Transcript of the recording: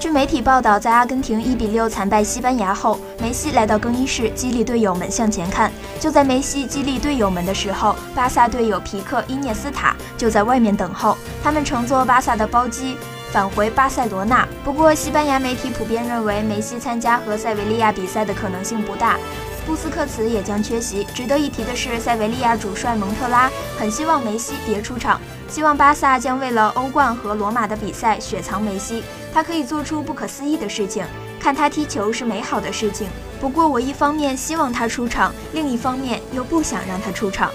据媒体报道，在阿根廷一比六惨败西班牙后，梅西来到更衣室激励队友们向前看。就在梅西激励队友们的时候，巴萨队友皮克、伊涅斯塔就在外面等候，他们乘坐巴萨的包机返回巴塞罗那。不过，西班牙媒体普遍认为梅西参加和塞维利亚比赛的可能性不大。布斯克茨也将缺席。值得一提的是，塞维利亚主帅蒙特拉很希望梅西别出场，希望巴萨将为了欧冠和罗马的比赛雪藏梅西。他可以做出不可思议的事情，看他踢球是美好的事情。不过，我一方面希望他出场，另一方面又不想让他出场。